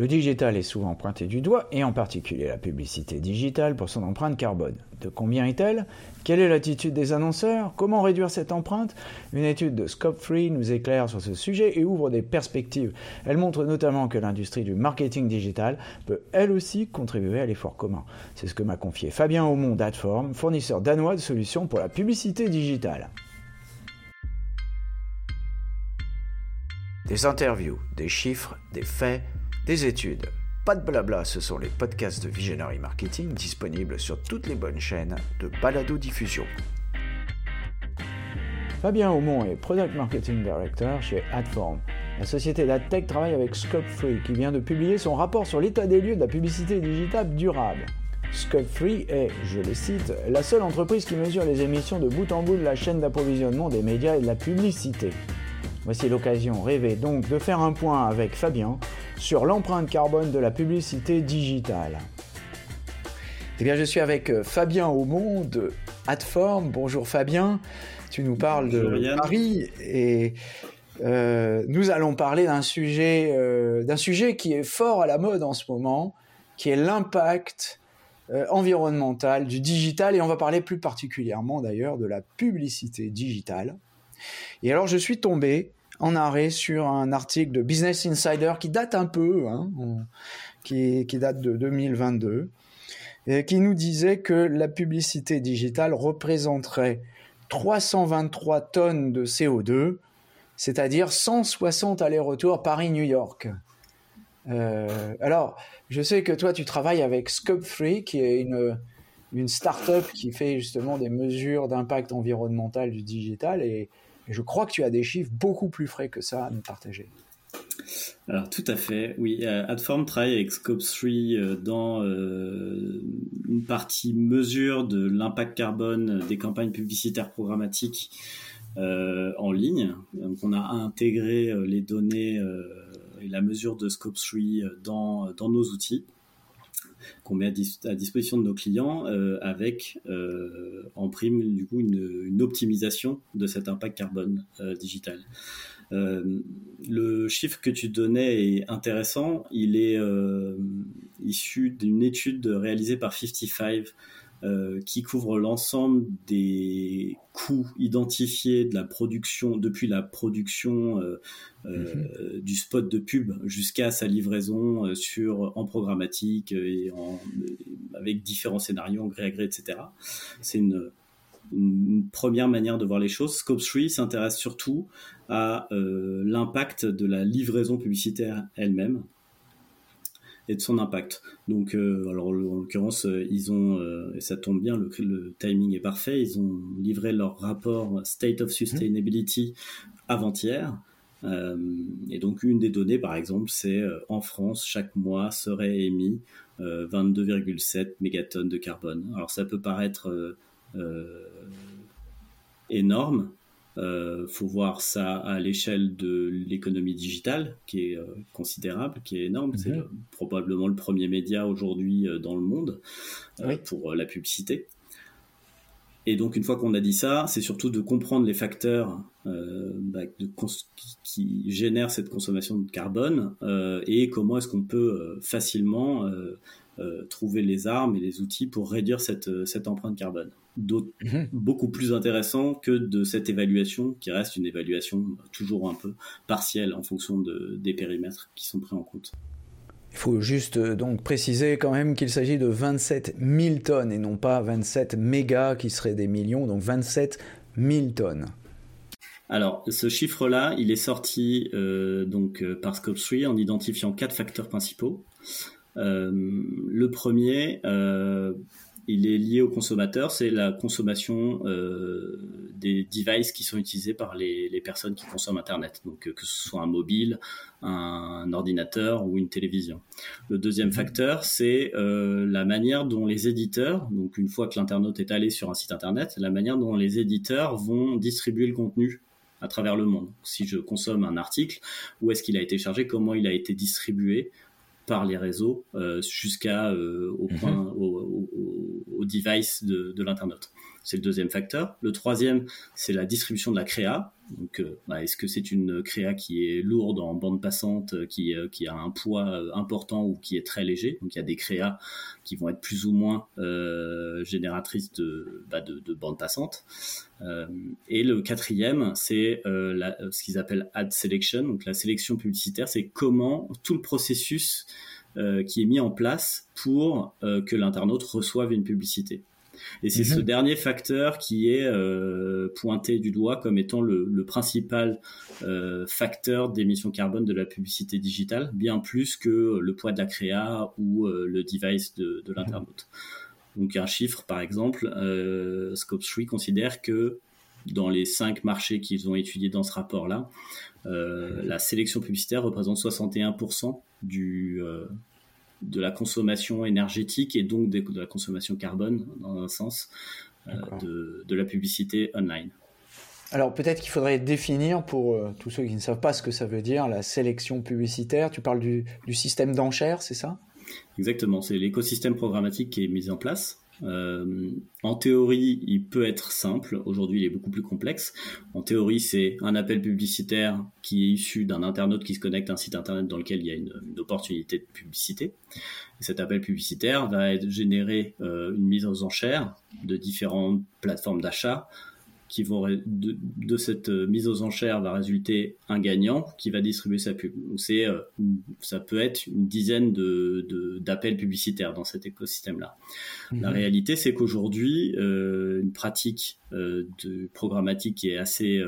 Le digital est souvent pointé du doigt, et en particulier la publicité digitale pour son empreinte carbone. De combien est-elle? Quelle est l'attitude des annonceurs? Comment réduire cette empreinte? Une étude de Scope 3 nous éclaire sur ce sujet et ouvre des perspectives. Elle montre notamment que l'industrie du marketing digital peut elle aussi contribuer à l'effort commun. C'est ce que m'a confié Fabien Aumont d'Adform, fournisseur danois de solutions pour la publicité digitale. Des interviews, des chiffres, des faits, des études. Pas de blabla, ce sont les podcasts de Visionary Marketing disponibles sur toutes les bonnes chaînes de balado-diffusion. Fabien Aumont est Product Marketing Director chez Adform. La société d'AdTech travaille avec Scope3 qui vient de publier son rapport sur l'état des lieux de la publicité digitale durable. Scope3 est, je le cite, la seule entreprise qui mesure les émissions de bout en bout de la chaîne d'approvisionnement des médias et de la publicité. Voici l'occasion rêvée donc de faire un point avec Fabien sur l'empreinte carbone de la publicité digitale. Eh bien, je suis avec euh, Fabien Aumont de Adform. Bonjour Fabien, tu nous parles de Paris et euh, nous allons parler d'un sujet, euh, d'un sujet qui est fort à la mode en ce moment, qui est l'impact environnemental du digital et on va parler plus particulièrement d'ailleurs de la publicité digitale. Et alors je suis tombé en arrêt sur un article de Business Insider qui date un peu, hein, qui, date de 2022, et qui nous disait que la publicité digitale représenterait 323 tonnes de CO2, c'est-à-dire 160 allers-retours Paris-New York. Euh, alors, je sais que toi, tu travailles avec Scope3, qui est une, start-up qui fait justement des mesures d'impact environnemental du digital. Je crois que tu as des chiffres beaucoup plus frais que ça à nous partager. Alors tout à fait, oui. Euh, Adform travaille avec Scope 3 euh, dans euh, une partie mesure de l'impact carbone des campagnes publicitaires programmatiques en ligne. Donc on a intégré les données et la mesure de Scope 3 dans, dans nos outils qu'on met à, disposition de nos clients euh, avec euh, en prime du coup une, optimisation de cet impact carbone euh, digital. le chiffre que tu donnais est intéressant. Il est issu d'une étude réalisée par 55 euh, qui couvre l'ensemble des coûts identifiés de la production depuis la production euh, euh, mhm. du spot de pub jusqu'à sa livraison sur en programmatique et en, avec différents scénarios en gré à gré, etc. C'est une, une, première manière de voir les choses. Scope 3 s'intéresse surtout à l'impact de la livraison publicitaire elle-même de son impact. Donc, euh, alors en l'occurrence, euh, ils ont, euh, et ça tombe bien, le, timing est parfait, ils ont livré leur rapport State of Sustainability avant-hier. et donc, une des données, par exemple, c'est en France, chaque mois serait émis 22,7 mégatonnes de carbone. Alors, ça peut paraître énorme, euh, faut voir ça à l'échelle de l'économie digitale, qui est euh, considérable, qui est énorme. C'est mhm. probablement le premier média aujourd'hui euh, dans le monde euh, pour la publicité. Et donc, une fois qu'on a dit ça, c'est surtout de comprendre les facteurs bah, de qui, génèrent cette consommation de carbone et comment est-ce qu'on peut facilement trouver les armes et les outils pour réduire cette, cette empreinte carbone. Mhm. beaucoup plus intéressant que de cette évaluation qui reste une évaluation toujours un peu partielle en fonction de, des périmètres qui sont pris en compte. Il faut juste euh, donc préciser quand même qu'il s'agit de 27 000 tonnes et non pas 27 mégas qui seraient des millions, donc 27 000 tonnes. Alors, ce chiffre-là, il est sorti euh, donc euh, par Scope 3 en identifiant quatre facteurs principaux. le premier, il est lié au consommateur, c'est la consommation euh, des devices qui sont utilisés par les, personnes qui consomment Internet, donc euh, que ce soit un mobile, un, ordinateur ou une télévision. Le deuxième mhm. facteur, c'est euh, la manière dont les éditeurs, donc une fois que l'internaute est allé sur un site Internet, la manière dont les éditeurs vont distribuer le contenu à travers le monde. Si je consomme un article, où est-ce qu'il a été chargé, comment il a été distribué, par les réseaux jusqu'à au mhm. au, au, device de, l'internaute. C'est le deuxième facteur. Le troisième, c'est la distribution de la créa. Donc, euh, bah, est-ce que c'est une créa qui est lourde en bande passante, euh, qui, euh, qui a un poids important ou qui est très léger? Donc, il y a des créas qui vont être plus ou moins génératrices bah, de, de bande passante. et le quatrième, c'est ce qu'ils appellent ad selection, donc la sélection publicitaire. C'est comment tout le processus qui est mis en place pour que l'internaute reçoive une publicité. Et c'est ce mhm. dernier facteur qui est euh, pointé du doigt comme étant le, principal euh, facteur d'émission carbone de la publicité digitale, bien plus que le poids de la créa ou euh, le device de, de l'internaute. Donc un chiffre, par exemple, Scope 3 considère que dans les cinq marchés qu'ils ont étudiés dans ce rapport-là, la sélection publicitaire représente 61% du, de la consommation énergétique et donc de, la consommation carbone, dans un sens, euh, de, la publicité online. Alors peut-être qu'il faudrait définir pour euh, tous ceux qui ne savent pas ce que ça veut dire, la sélection publicitaire. Tu parles du, du système d'enchères, c'est ça? Exactement, c'est l'écosystème programmatique qui est mis en place euh, en théorie, il peut être simple. Aujourd'hui, il est beaucoup plus complexe. En théorie, c'est un appel publicitaire qui est issu d'un internaute qui se connecte à un site internet dans lequel il y a une, opportunité de publicité. cet appel publicitaire va générer euh, une mise aux enchères de différentes plateformes d'achat qui vont de, cette euh, mise aux enchères va résulter un gagnant qui va distribuer sa pub. c'est euh, ça peut être une dizaine de d'appels publicitaires dans cet écosystème-là. La mhm. réalité, c'est qu'aujourd'hui, euh, une pratique de programmatique qui est assez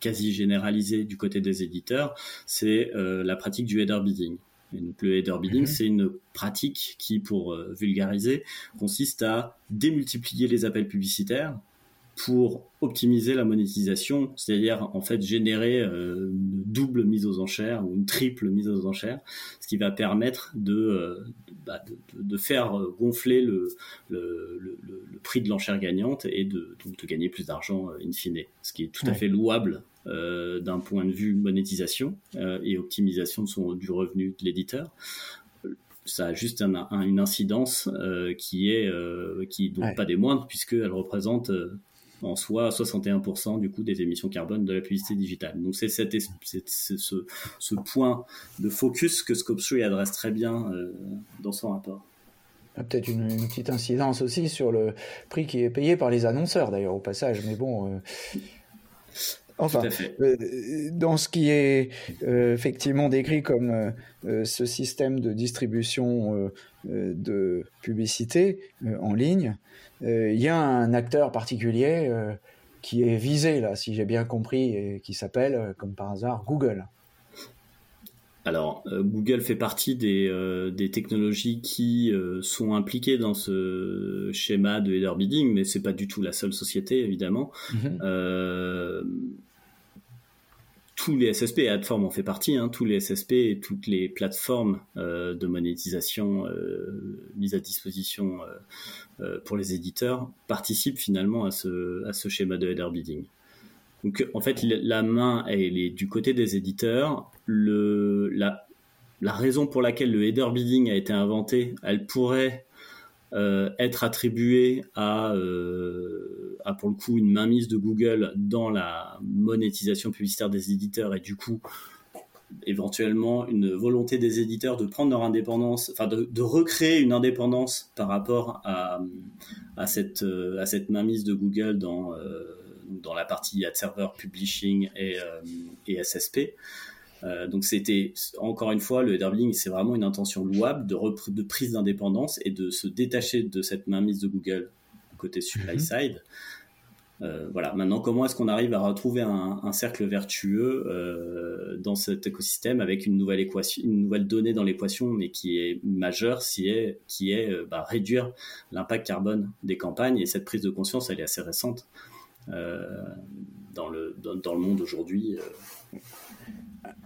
quasi généralisée du côté des éditeurs, c'est la pratique du header bidding. Et donc le header bidding, mhm. c'est une pratique qui, pour vulgariser, consiste à démultiplier les appels publicitaires pour optimiser la monétisation, c'est-à-dire en fait générer euh, une double mise aux enchères ou une triple mise aux enchères, ce qui va permettre de, euh, bah, de, de, faire gonfler le, le, le, le prix de l'enchère gagnante et de, donc de gagner plus d'argent euh, in fine, ce qui est tout à fait louable euh, d'un point de vue monétisation et optimisation de son, du revenu de l'éditeur. Ça a juste un, une incidence euh, qui est euh, qui donc pas des moindres puisqu'elle représente en soi 61% du coup des émissions carbone de la publicité digitale. Donc c'est ce, ce, point de focus que Scope 3 adresse très bien euh, dans son rapport. Peut-être une, petite incidence aussi sur le prix qui est payé par les annonceurs d'ailleurs au passage, mais bon. Euh, enfin, euh, dans ce qui est effectivement décrit comme ce système de distribution de publicité en ligne, euh, il y a un acteur particulier euh, qui est visé là, si j'ai bien compris, et qui s'appelle, euh, comme par hasard, Google. Alors, Google fait partie des, des technologies qui sont impliquées dans ce schéma de header bidding, mais c'est pas du tout la seule société, évidemment. Mhm tous les SSP, et Adform en fait partie, hein, tous les SSP et toutes les plateformes euh, de monétisation euh, mises à disposition euh, pour les éditeurs participent finalement à ce, à ce schéma de header bidding. Donc en fait, la main elle est du côté des éditeurs. Le, la, la raison pour laquelle le header bidding a été inventé, elle pourrait être attribué à, euh, à, pour le coup une mainmise de Google dans la monétisation publicitaire des éditeurs et du coup éventuellement une volonté des éditeurs de prendre leur indépendance, enfin de, recréer une indépendance par rapport à, à, cette, euh, à cette mainmise de Google dans, euh, dans la partie ad server publishing et, et SSP. Euh, donc c'était encore une fois le header c'est vraiment une intention louable de, de prise d'indépendance et de se détacher de cette mainmise de Google côté supply mhm. side. Euh, voilà. Maintenant, comment est-ce qu'on arrive à retrouver un, cercle vertueux euh, dans cet écosystème avec une nouvelle équation, une nouvelle donnée dans l'équation, mais qui est majeure, qui est, qui est bah, réduire l'impact carbone des campagnes? Et cette prise de conscience, elle est assez récente dans le dans, le monde aujourd'hui.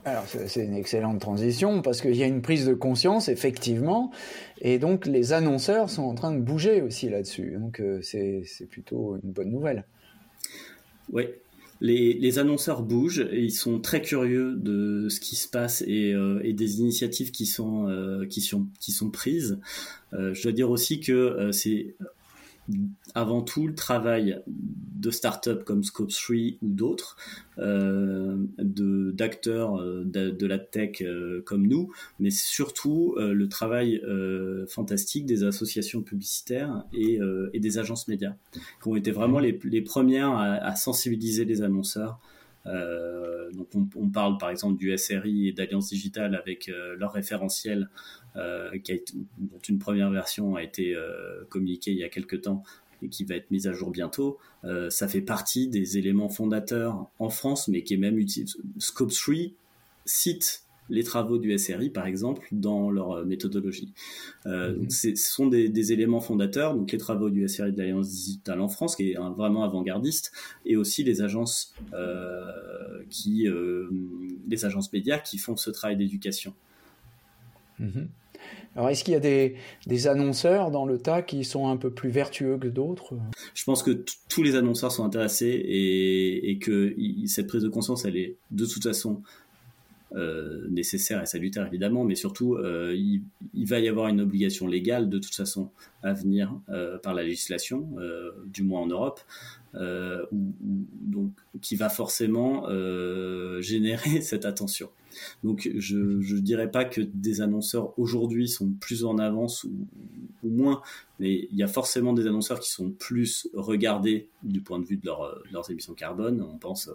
Alors c'est une excellente transition parce qu'il y a une prise de conscience effectivement et donc les annonceurs sont en train de bouger aussi là-dessus. Donc euh, c'est plutôt une bonne nouvelle. Oui, les, annonceurs bougent et ils sont très curieux de ce qui se passe et, euh, des initiatives qui sont, euh, qui sont, qui sont prises. je dois dire aussi que c'est avant tout le travail de start-up comme Scope 3 ou d'autres, euh, d'acteurs euh, de, la tech euh, comme nous, mais surtout le travail fantastique des associations publicitaires et, des agences médias, qui ont été vraiment les, premières à, sensibiliser les annonceurs. Donc on, parle par exemple du SRI et d'Alliance Digitale avec leur référentiel a dont une première version a été communiquée il y a quelques temps et qui va être mise à jour bientôt, euh, ça fait partie des éléments fondateurs en France, mais qui est même utile. Scope 3 cite les travaux du SRI, par exemple, dans leur euh, méthodologie. Euh, mhm. ce sont des, éléments fondateurs, donc les travaux du SRI de l'Alliance digitale en France, qui est vraiment avant-gardiste, et aussi les agences, qui, les agences médias qui font ce travail d'éducation. Mhm. Alors, est-ce qu'il y a des, des, annonceurs dans le tas qui sont un peu plus vertueux que d'autres? Je pense que tous les annonceurs sont intéressés et, et que cette prise de conscience, elle est de toute façon euh, nécessaire et salutaire évidemment, mais surtout euh, il, il, va y avoir une obligation légale de toute façon à venir euh, par la législation, euh, du moins en Europe, euh, ou, donc qui va forcément générer cette attention. Donc je ne dirais pas que des annonceurs aujourd'hui sont plus en avance ou, ou, moins, mais il y a forcément des annonceurs qui sont plus regardés du point de vue de, leur, de leurs émissions carbone. On pense euh,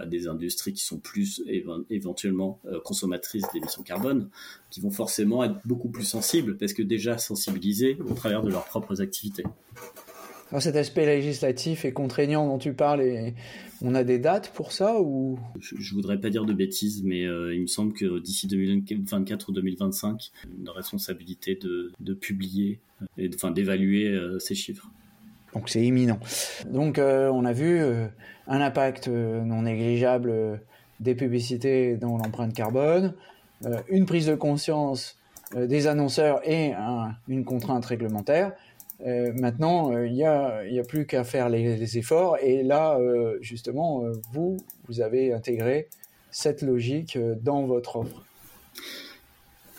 à des industries qui sont plus éventuellement euh, consommatrices d'émissions carbone, qui vont forcément être beaucoup plus sensibles, parce que déjà sensibilisées au travers de leurs propres activités. Alors cet aspect législatif et contraignant dont tu parles, on a des dates pour ça ou? Je, ne voudrais pas dire de bêtises, mais euh, il me semble que d'ici 2024 ou 2025, une responsabilité de, de publier et enfin d'évaluer ces chiffres. Donc c'est imminent. Donc euh, on a vu euh, un impact euh, non négligeable des publicités dans l'empreinte carbone, une prise de conscience des annonceurs et une contrainte réglementaire. maintenant, il n'y a, plus qu'à faire les, les, efforts. Et là, justement, vous, vous avez intégré cette logique dans votre offre.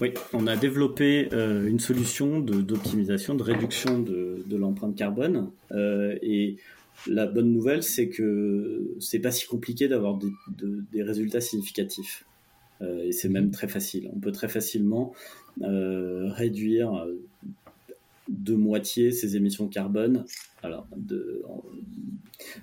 Oui, on a développé euh, une solution d'optimisation, de, réduction de, l'empreinte carbone. Euh, et la bonne nouvelle, c'est que c'est pas si compliqué d'avoir des, résultats significatifs. Euh, et c'est même très facile. On peut très facilement réduire de moitié ses émissions carbone alors, de,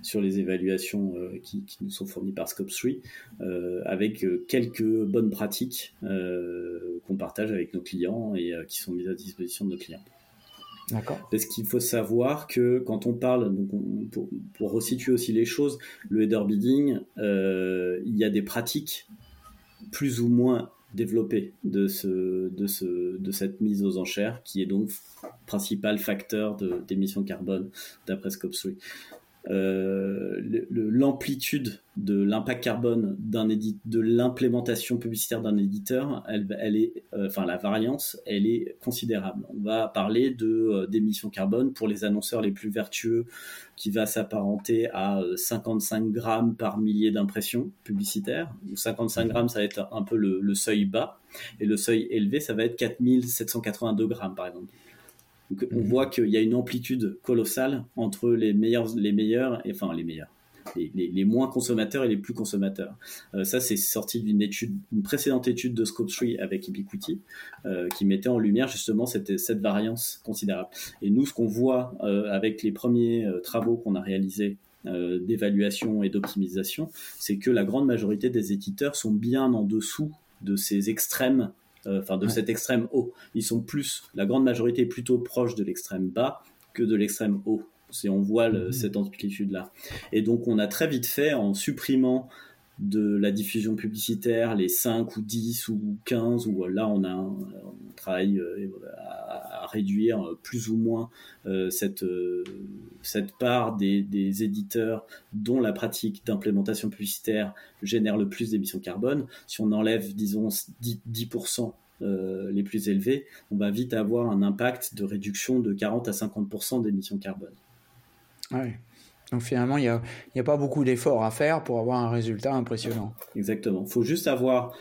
sur les évaluations euh, qui, nous sont fournies par Scope 3, euh, avec euh, quelques bonnes pratiques qu'on partage avec nos clients et qui sont mises à disposition de nos clients. D'accord. Parce qu'il faut savoir que quand on parle, donc pour, pour, resituer aussi les choses, le header bidding, il y a des pratiques plus ou moins développé de, ce, de, ce, de cette mise aux enchères, qui est donc principal facteur d'émissions carbone d'après Scope 3. Euh, l'amplitude de l'impact carbone d'un de l'implémentation publicitaire d'un éditeur, elle, elle est, euh, enfin la variance, elle est considérable. On va parler de euh, d'émissions carbone pour les annonceurs les plus vertueux, qui va s'apparenter à 55 grammes par millier d'impressions publicitaires. 55 grammes, ça va être un peu le, le seuil bas, et le seuil élevé, ça va être 4782 grammes par exemple on mhm. voit qu'il y a une amplitude colossale entre les meilleurs, les meilleurs, et, enfin les meilleurs, les, moins consommateurs et les plus consommateurs. Euh, ça, c'est sorti d'une étude, une précédente étude de Scope 3 avec Ubiquiti, euh, qui mettait en lumière justement cette, cette variance considérable. Et nous, ce qu'on voit euh, avec les premiers travaux qu'on a réalisés d'évaluation et d'optimisation, c'est que la grande majorité des éditeurs sont bien en dessous de ces extrêmes euh, enfin de cet extrême haut. Ils sont plus, la grande majorité est plutôt proche de l'extrême bas que de l'extrême haut. Si on voit mhm. cette amplitude là. Et donc on a très vite fait en supprimant de la diffusion publicitaire, les 5 ou 10 ou 15, où là on, a, on travaille euh, à, réduire plus ou moins euh, cette, euh, cette part des, des, éditeurs dont la pratique d'implémentation publicitaire génère le plus d'émissions carbone. Si on enlève, disons, 10%, les plus élevés, on va vite avoir un impact de réduction de 40 à 50% d'émissions carbone. Ouais. Donc finalement, il n'y a, a, pas beaucoup d'efforts à faire pour avoir un résultat impressionnant. Exactement. Il faut juste avoir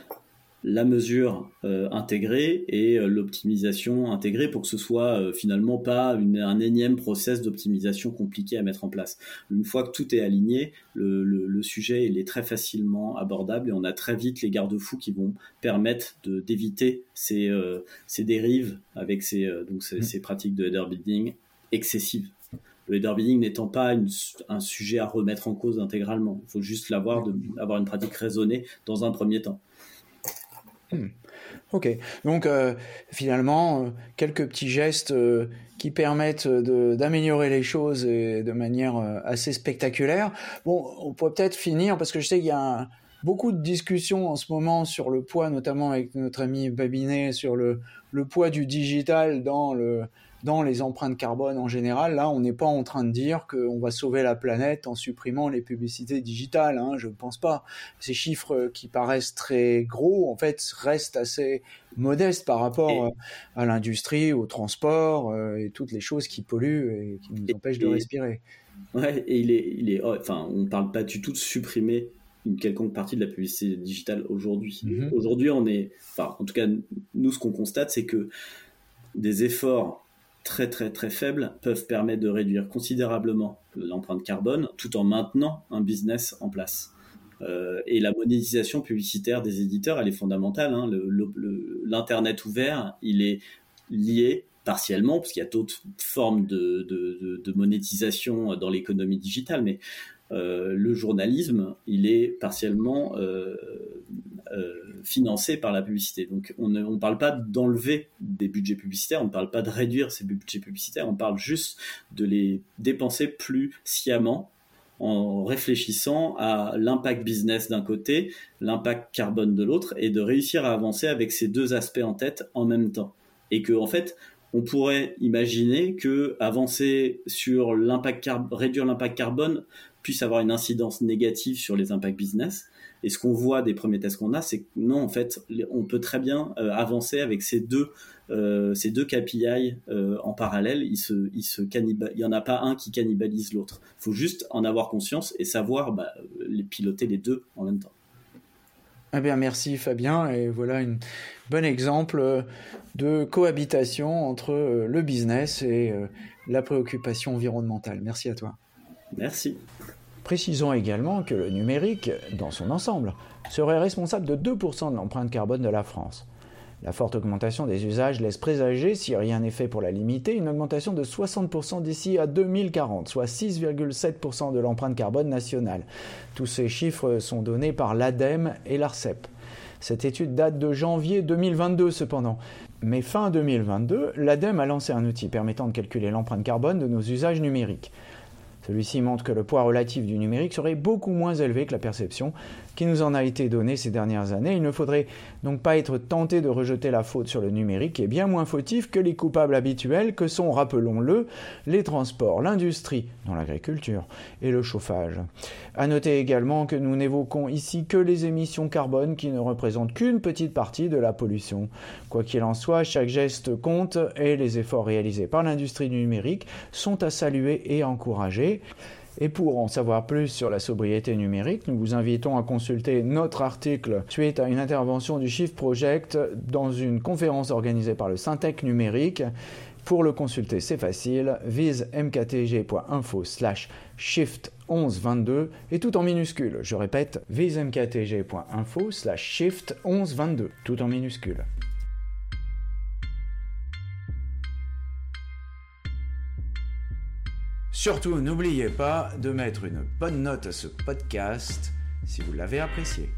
la mesure euh, intégrée et euh, l'optimisation intégrée pour que ce soit euh, finalement pas un énième process d'optimisation compliqué à mettre en place. Une fois que tout est aligné, le, sujet il est très facilement abordable et on a très vite les garde-fous qui vont permettre d'éviter ces, ces dérives avec ces, donc ces, mmh. ces pratiques de header building excessives le header bidding n'étant pas un sujet à remettre en cause intégralement. Il faut juste l'avoir, avoir une pratique raisonnée dans un premier temps. Hmm. Ok, donc euh, finalement, euh, quelques petits gestes euh, qui permettent d'améliorer les choses de manière assez spectaculaire. Bon, on pourrait peut-être finir, parce que je sais qu'il y a beaucoup de discussions en ce moment sur le poids, notamment avec notre ami Babinet, sur le, le poids du digital dans le, dans les empreintes carbone en général. Là, on n'est pas en train de dire qu'on va sauver la planète en supprimant les publicités digitales. Hein, je ne pense pas. Ces chiffres qui paraissent très gros, en fait, restent assez modestes par rapport à l'industrie, au transport euh, et toutes les choses qui polluent et qui nous empêchent de respirer. Ouais, et il est, il est, oh, enfin, on ne parle pas du tout de supprimer une quelconque partie de la publicité digitale aujourd'hui. Mm-hmm. Aujourd'hui, on est, enfin, en tout cas, nous, ce qu'on constate, c'est que des efforts très très très faibles peuvent permettre de réduire considérablement l'empreinte carbone tout en maintenant un business en place. Euh, et la monétisation publicitaire des éditeurs, elle est fondamentale. Hein. L'Internet ouvert, il est lié partiellement, parce qu'il y a d'autres formes de, de, monétisation dans l'économie digitale, mais euh, le journalisme, il est partiellement euh, euh, financé par la publicité. Donc on ne parle pas d'enlever des budgets publicitaires, on ne parle pas de réduire ces budgets publicitaires, on parle juste de les dépenser plus sciemment en réfléchissant à l'impact business d'un côté, l'impact carbone de l'autre, et de réussir à avancer avec ces deux aspects en tête en même temps. Et que en fait, on pourrait imaginer que avancer sur l'impact réduire l'impact carbone puisse avoir une incidence négative sur les impacts business. Et ce qu'on voit des premiers tests qu'on a, c'est que non, en fait, on peut très bien euh, avancer avec ces deux, euh, ces deux KPI euh, en parallèle. Il se, il se il y en a pas un qui cannibalise l'autre. Il faut juste en avoir conscience et savoir bah, les piloter les deux en même temps. Eh bien, merci Fabien. Et voilà un bon exemple de cohabitation entre le business et la préoccupation environnementale. Merci à toi. Merci. Précisons également que le numérique, dans son ensemble, serait responsable de 2% de l'empreinte carbone de la France. La forte augmentation des usages laisse présager, si rien n'est fait pour la limiter, une augmentation de 60% d'ici à 2040, soit 6,7% de l'empreinte carbone nationale. Tous ces chiffres sont donnés par l'ADEME et l'ARCEP. Cette étude date de janvier 2022 cependant. Mais fin 2022, l'ADEME a lancé un outil permettant de calculer l'empreinte carbone de nos usages numériques. Celui-ci montre que le poids relatif du numérique serait beaucoup moins élevé que la perception qui nous en a été donnée ces dernières années. Il ne faudrait donc pas être tenté de rejeter la faute sur le numérique qui est bien moins fautif que les coupables habituels que sont, rappelons-le, les transports, l'industrie, dans l'agriculture et le chauffage. À noter également que nous n'évoquons ici que les émissions carbone qui ne représentent qu'une petite partie de la pollution. Quoi qu'il en soit, chaque geste compte et les efforts réalisés par l'industrie du numérique sont à saluer et encourager. Et pour en savoir plus sur la sobriété numérique, nous vous invitons à consulter notre article suite à une intervention du Shift Project dans une conférence organisée par le Syntec numérique. Pour le consulter, c'est facile, visemktg.info slash shift 1122 et tout en minuscule. Je répète, visemktg.info slash shift 1122, tout en minuscule. Surtout, n'oubliez pas de mettre une bonne note à ce podcast si vous l'avez apprécié.